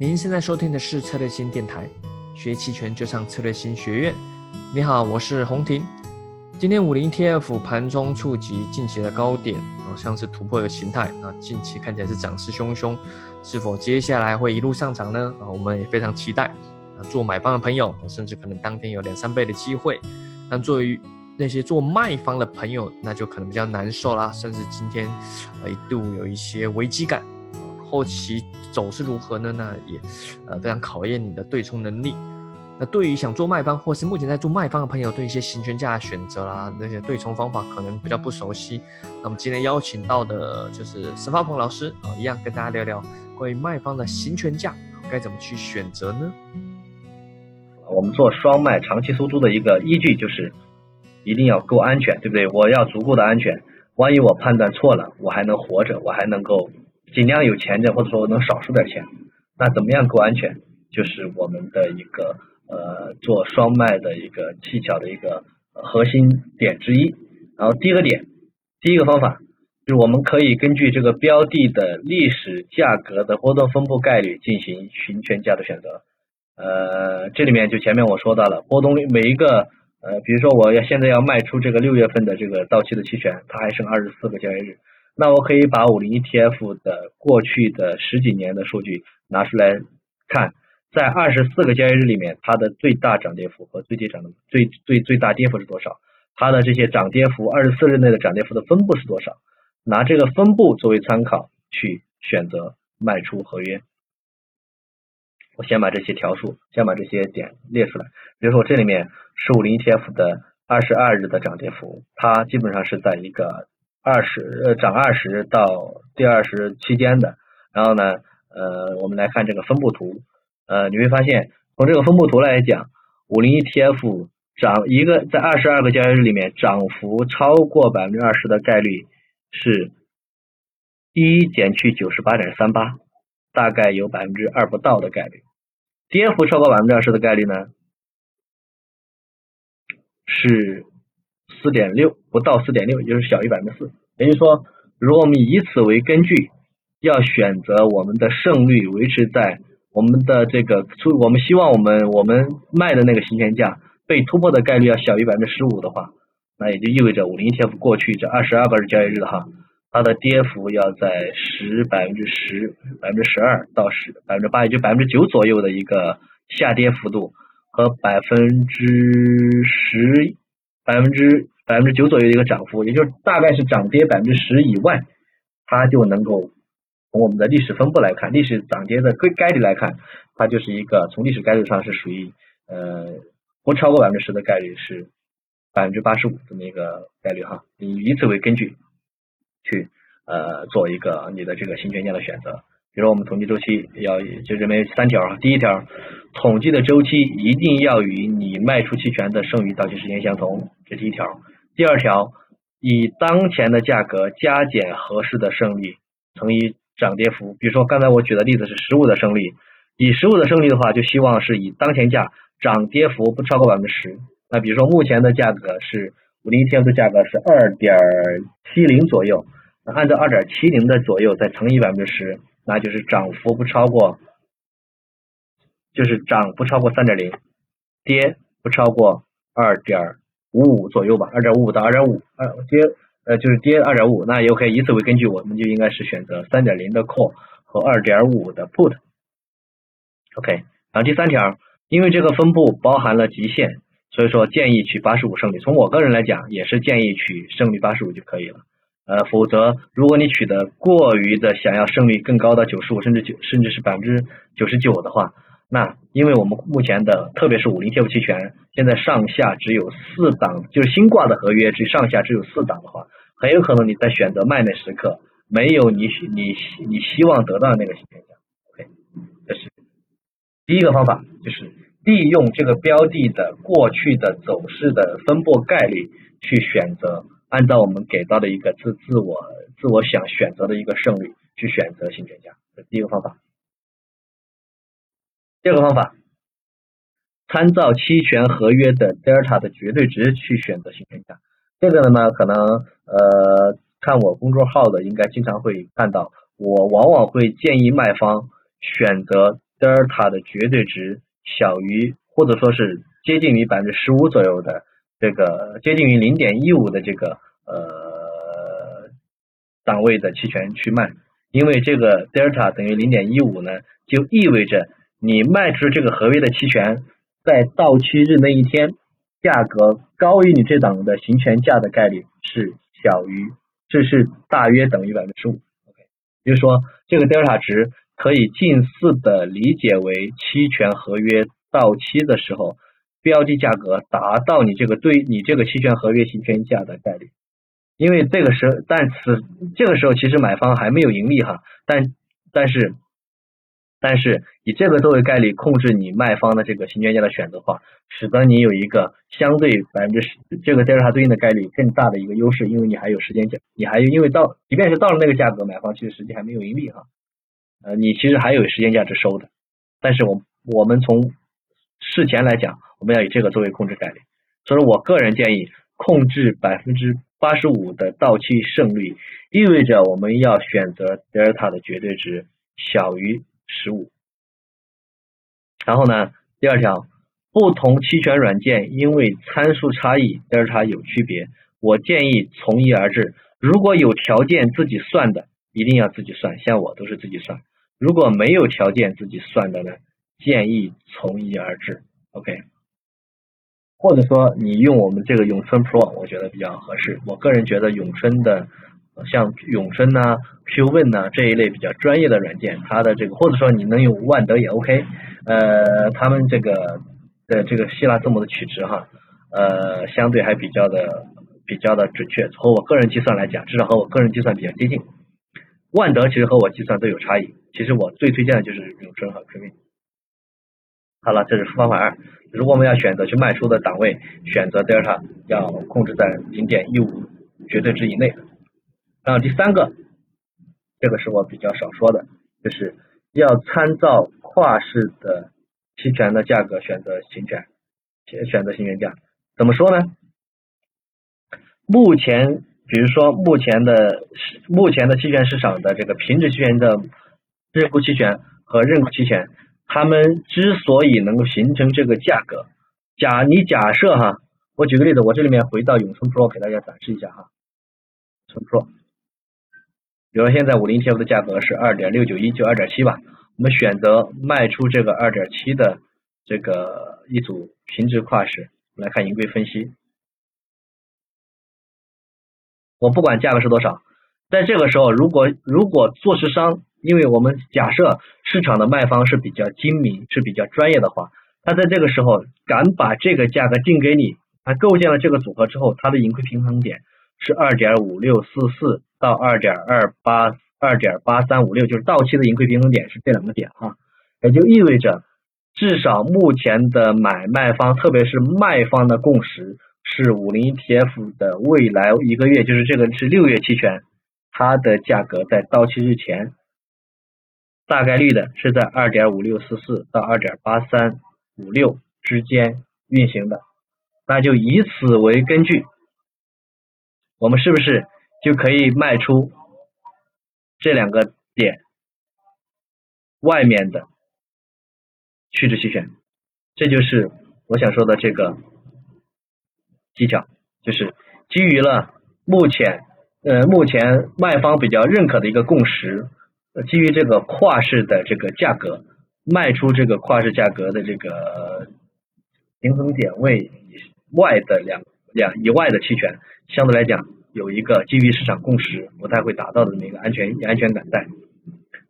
您现在收听的是策略星电台，学期权就上策略星学院。你好，我是洪婷。今天五零 TF 盘中触及近期的高点，好像是突破的形态。那近期看起来是涨势汹汹，是否接下来会一路上涨呢？啊，我们也非常期待。啊，做买方的朋友，甚至可能当天有两三倍的机会。但作为那些做卖方的朋友，那就可能比较难受啦，甚至今天呃一度有一些危机感。后期走势如何呢？那也呃非常考验你的对冲能力。那对于想做卖方或是目前在做卖方的朋友，对一些行权价的选择啦，那些对冲方法可能比较不熟悉。那么今天邀请到的就是沈发鹏老师啊，一样跟大家聊聊关于卖方的行权价该怎么去选择呢？我们做双卖长期收租的一个依据就是一定要够安全，对不对？我要足够的安全，万一我判断错了，我还能活着，我还能够。尽量有钱的，或者说能少输点钱，那怎么样够安全？就是我们的一个呃做双卖的一个技巧的一个核心点之一。然后第一个点，第一个方法就是我们可以根据这个标的的历史价格的波动分布概率进行行权价的选择。呃，这里面就前面我说到了波动率，每一个呃，比如说我要现在要卖出这个六月份的这个到期的期权，它还剩二十四个交易日。那我可以把五零 ETF 的过去的十几年的数据拿出来看，在二十四个交易日里面，它的最大涨跌幅和最低涨的最最最大跌幅是多少？它的这些涨跌幅，二十四日内的涨跌幅的分布是多少？拿这个分布作为参考去选择卖出合约。我先把这些条数，先把这些点列出来。比如说这里面是五零 ETF 的二十二日的涨跌幅，它基本上是在一个。二十呃涨二十到第二十期间的，然后呢呃我们来看这个分布图，呃你会发现从这个分布图来讲，五零 ETF 涨一个在二十二个交易日里面涨幅超过百分之二十的概率是一减去九十八点三八，大概有百分之二不到的概率，跌幅超过百分之二十的概率呢是。四点六不到四点六，也就是小于百分之四。也就是说，如果我们以此为根据，要选择我们的胜率维持在我们的这个出，我们希望我们我们卖的那个行权价被突破的概率要小于百分之十五的话，那也就意味着五零 ETF 过去这二十二个交易日的哈，它的跌幅要在十百分之十百分之十二到十百分之八，也就百分之九左右的一个下跌幅度和百分之十。百分之百分之九左右的一个涨幅，也就是大概是涨跌百分之十以外，它就能够从我们的历史分布来看，历史涨跌的概概率来看，它就是一个从历史概率上是属于呃不超过百分之十的概率是百分之八十五这么一个概率哈，以以此为根据去呃做一个你的这个新权价的选择。比如我们统计周期要就认为三条啊，第一条，统计的周期一定要与你卖出期权的剩余到期时间相同，这第一条。第二条，以当前的价格加减合适的胜率乘以涨跌幅。比如说刚才我举的例子是十五的胜率，以十五的胜率的话，就希望是以当前价涨跌幅不超过百分之十。那比如说目前的价格是五零 ETF 的价格是二点七零左右，那按照二点七零的左右再乘以百分之十。那就是涨幅不超过，就是涨不超过三点零，跌不超过二点五五左右吧，二点五五到二点五，二跌呃就是跌二点五，那也可以以此为根据，我们就应该是选择三点零的 call 和二点五的 put，OK，然后第三条，因为这个分布包含了极限，所以说建议取八十五胜率，从我个人来讲也是建议取胜率八十五就可以了。呃，否则，如果你取得过于的想要胜率更高的九十五，甚至九，甚至是百分之九十九的话，那因为我们目前的，特别是五零 ETF 期权，现在上下只有四档，就是新挂的合约，只上下只有四档的话，很有可能你在选择卖那时刻，没有你你你希望得到的那个行权价。OK，这是第一个方法，就是利用这个标的的过去的走势的分布概率去选择。按照我们给到的一个自自我自我想选择的一个胜率去选择行权价，这第一个方法。第二个方法，参照期权合约的德尔塔的绝对值去选择行权价。这个呢，可能呃看我公众号的应该经常会看到，我往往会建议卖方选择德尔塔的绝对值小于或者说是接近于百分之十五左右的这个接近于零点一五的这个呃档位的期权去卖，因为这个德尔塔等于零点一五呢，就意味着你卖出这个合约的期权在到期日那一天价格高于你这档的行权价的概率是小于，这是大约等于百分之五。OK，也就是说这个德尔塔值。可以近似的理解为期权合约到期的时候，标的价格达到你这个对你这个期权合约行权价的概率。因为这个时候，但此这个时候其实买方还没有盈利哈，但但是但是以这个作为概率控制你卖方的这个行权价的选择话，使得你有一个相对百分之十这个德尔塔对应的概率更大的一个优势，因为你还有时间价，你还有因为到即便是到了那个价格，买方其实实际还没有盈利哈。呃，你其实还有时间价值收的，但是我我们从事前来讲，我们要以这个作为控制概率，所以说我个人建议控制百分之八十五的到期胜率，意味着我们要选择德尔塔的绝对值小于十五。然后呢，第二条，不同期权软件因为参数差异，德尔塔有区别，我建议从一而治，如果有条件自己算的，一定要自己算，像我都是自己算。如果没有条件自己算的呢，建议从一而治，OK。或者说你用我们这个永春 Pro，我觉得比较合适。我个人觉得永春的像永生呐、QWin 呐这一类比较专业的软件，它的这个或者说你能用万德也 OK。呃，他们这个的这个希腊字母的取值哈，呃，相对还比较的比较的准确。和我个人计算来讲，至少和我个人计算比较接近。万德其实和我计算都有差异，其实我最推荐的就是永生和 QWin。好了，这是方法二。如果我们要选择去卖出的档位，选择德尔塔要控制在零点一五绝对值以内。然后第三个，这个是我比较少说的，就是要参照跨市的期权的价格选择行权，选选择行权价。怎么说呢？目前。比如说，目前的目前的期权市场的这个平值期权的认沽期权和认沽期权，它们之所以能够形成这个价格，假你假设哈，我举个例子，我这里面回到永春 Pro 给大家展示一下哈，永春 Pro，比如现在五零 ETF 的价格是二点六九一，就二点七吧，我们选择卖出这个二点七的这个一组平值跨市，来看盈亏分析。我不管价格是多少，在这个时候，如果如果做市商，因为我们假设市场的卖方是比较精明、是比较专业的话，他在这个时候敢把这个价格定给你，他构建了这个组合之后，他的盈亏平衡点是二点五六四四到二点二八二点八三五六，就是到期的盈亏平衡点是这两个点哈，也就意味着至少目前的买卖方，特别是卖方的共识。是五零 ETF 的未来一个月，就是这个是六月期权，它的价格在到期日前，大概率的是在二点五六四四到二点八三五六之间运行的，那就以此为根据，我们是不是就可以卖出这两个点外面的去值期权？这就是我想说的这个。技巧就是基于了目前呃目前卖方比较认可的一个共识，基于这个跨市的这个价格卖出这个跨市价格的这个平衡点位以外的两两以外的期权，相对来讲有一个基于市场共识不太会达到的这么一个安全安全感在。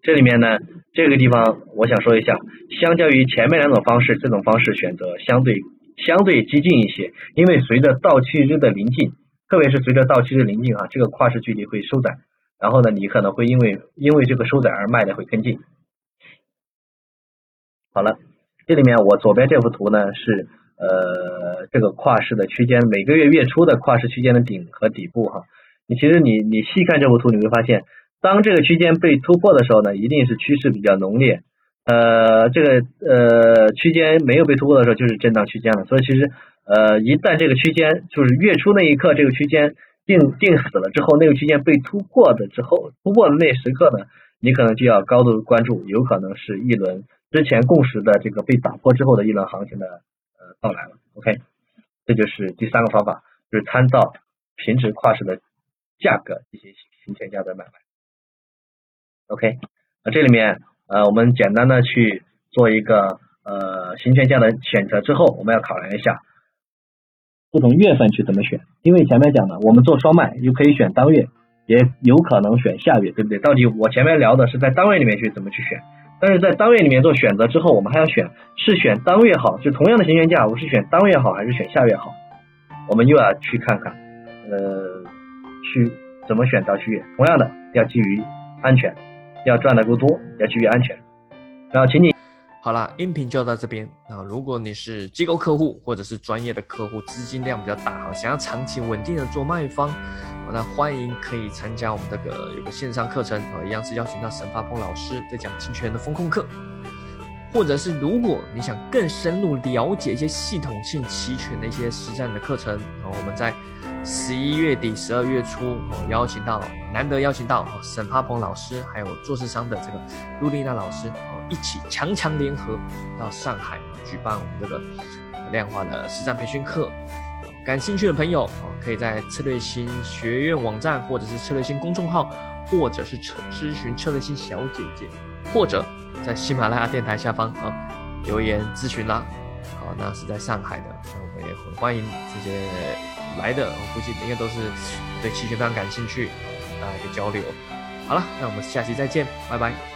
这里面呢这个地方我想说一下，相较于前面两种方式，这种方式选择相对。相对激进一些，因为随着到期日的临近，特别是随着到期日临近啊，这个跨市距离会收窄，然后呢，你可能会因为因为这个收窄而卖的会更近。好了，这里面我左边这幅图呢是呃这个跨市的区间，每个月月初的跨市区间的顶和底部哈。你其实你你细看这幅图，你会发现，当这个区间被突破的时候呢，一定是趋势比较浓烈。呃，这个呃区间没有被突破的时候，就是震荡区间了。所以其实呃，一旦这个区间就是月初那一刻，这个区间定定死了之后，那个区间被突破的之后，突破的那时刻呢，你可能就要高度关注，有可能是一轮之前共识的这个被打破之后的一轮行情的到来了。OK，这就是第三个方法，就是参照平值跨市的价格进行行权价的买卖。OK，那这里面呃我们简单的去做一个呃行权价的选择之后，我们要考量一下不同月份去怎么选，因为前面讲的我们做双卖又可以选当月，也有可能选下月，对不对？到底我前面聊的是在单位里面去怎么去选，但是在当月里面做选择之后，我们还要选是选当月好，就同样的行权价，我是选当月好还是选下月好？我们又要去看看，呃，去怎么选择去月，同样的要基于安全。要赚的够多，要基于安全。然后，请你好了，音频就到这边。那如果你是机构客户或者是专业的客户，资金量比较大，哈，想要长期稳定的做卖方，那欢迎可以参加我们这个有个线上课程，啊，一样是邀请到沈发鹏老师在讲期权的风控课。或者是如果你想更深入了解一些系统性期权的一些实战的课程，啊，我们在。十一月底、十二月初，哦，邀请到难得邀请到沈发鹏老师，还有做市商的这个陆丽娜老师，一起强强联合到上海举办我们这个量化的实战培训课。感兴趣的朋友，可以在策略星学院网站，或者是策略星公众号，或者是咨询策略星小姐姐，或者在喜马拉雅电台下方啊留言咨询啦。好，那是在上海的，那我们也很欢迎这些。来的，我估计应该都是对期权非常感兴趣，大家可以交流。好了，那我们下期再见，拜拜。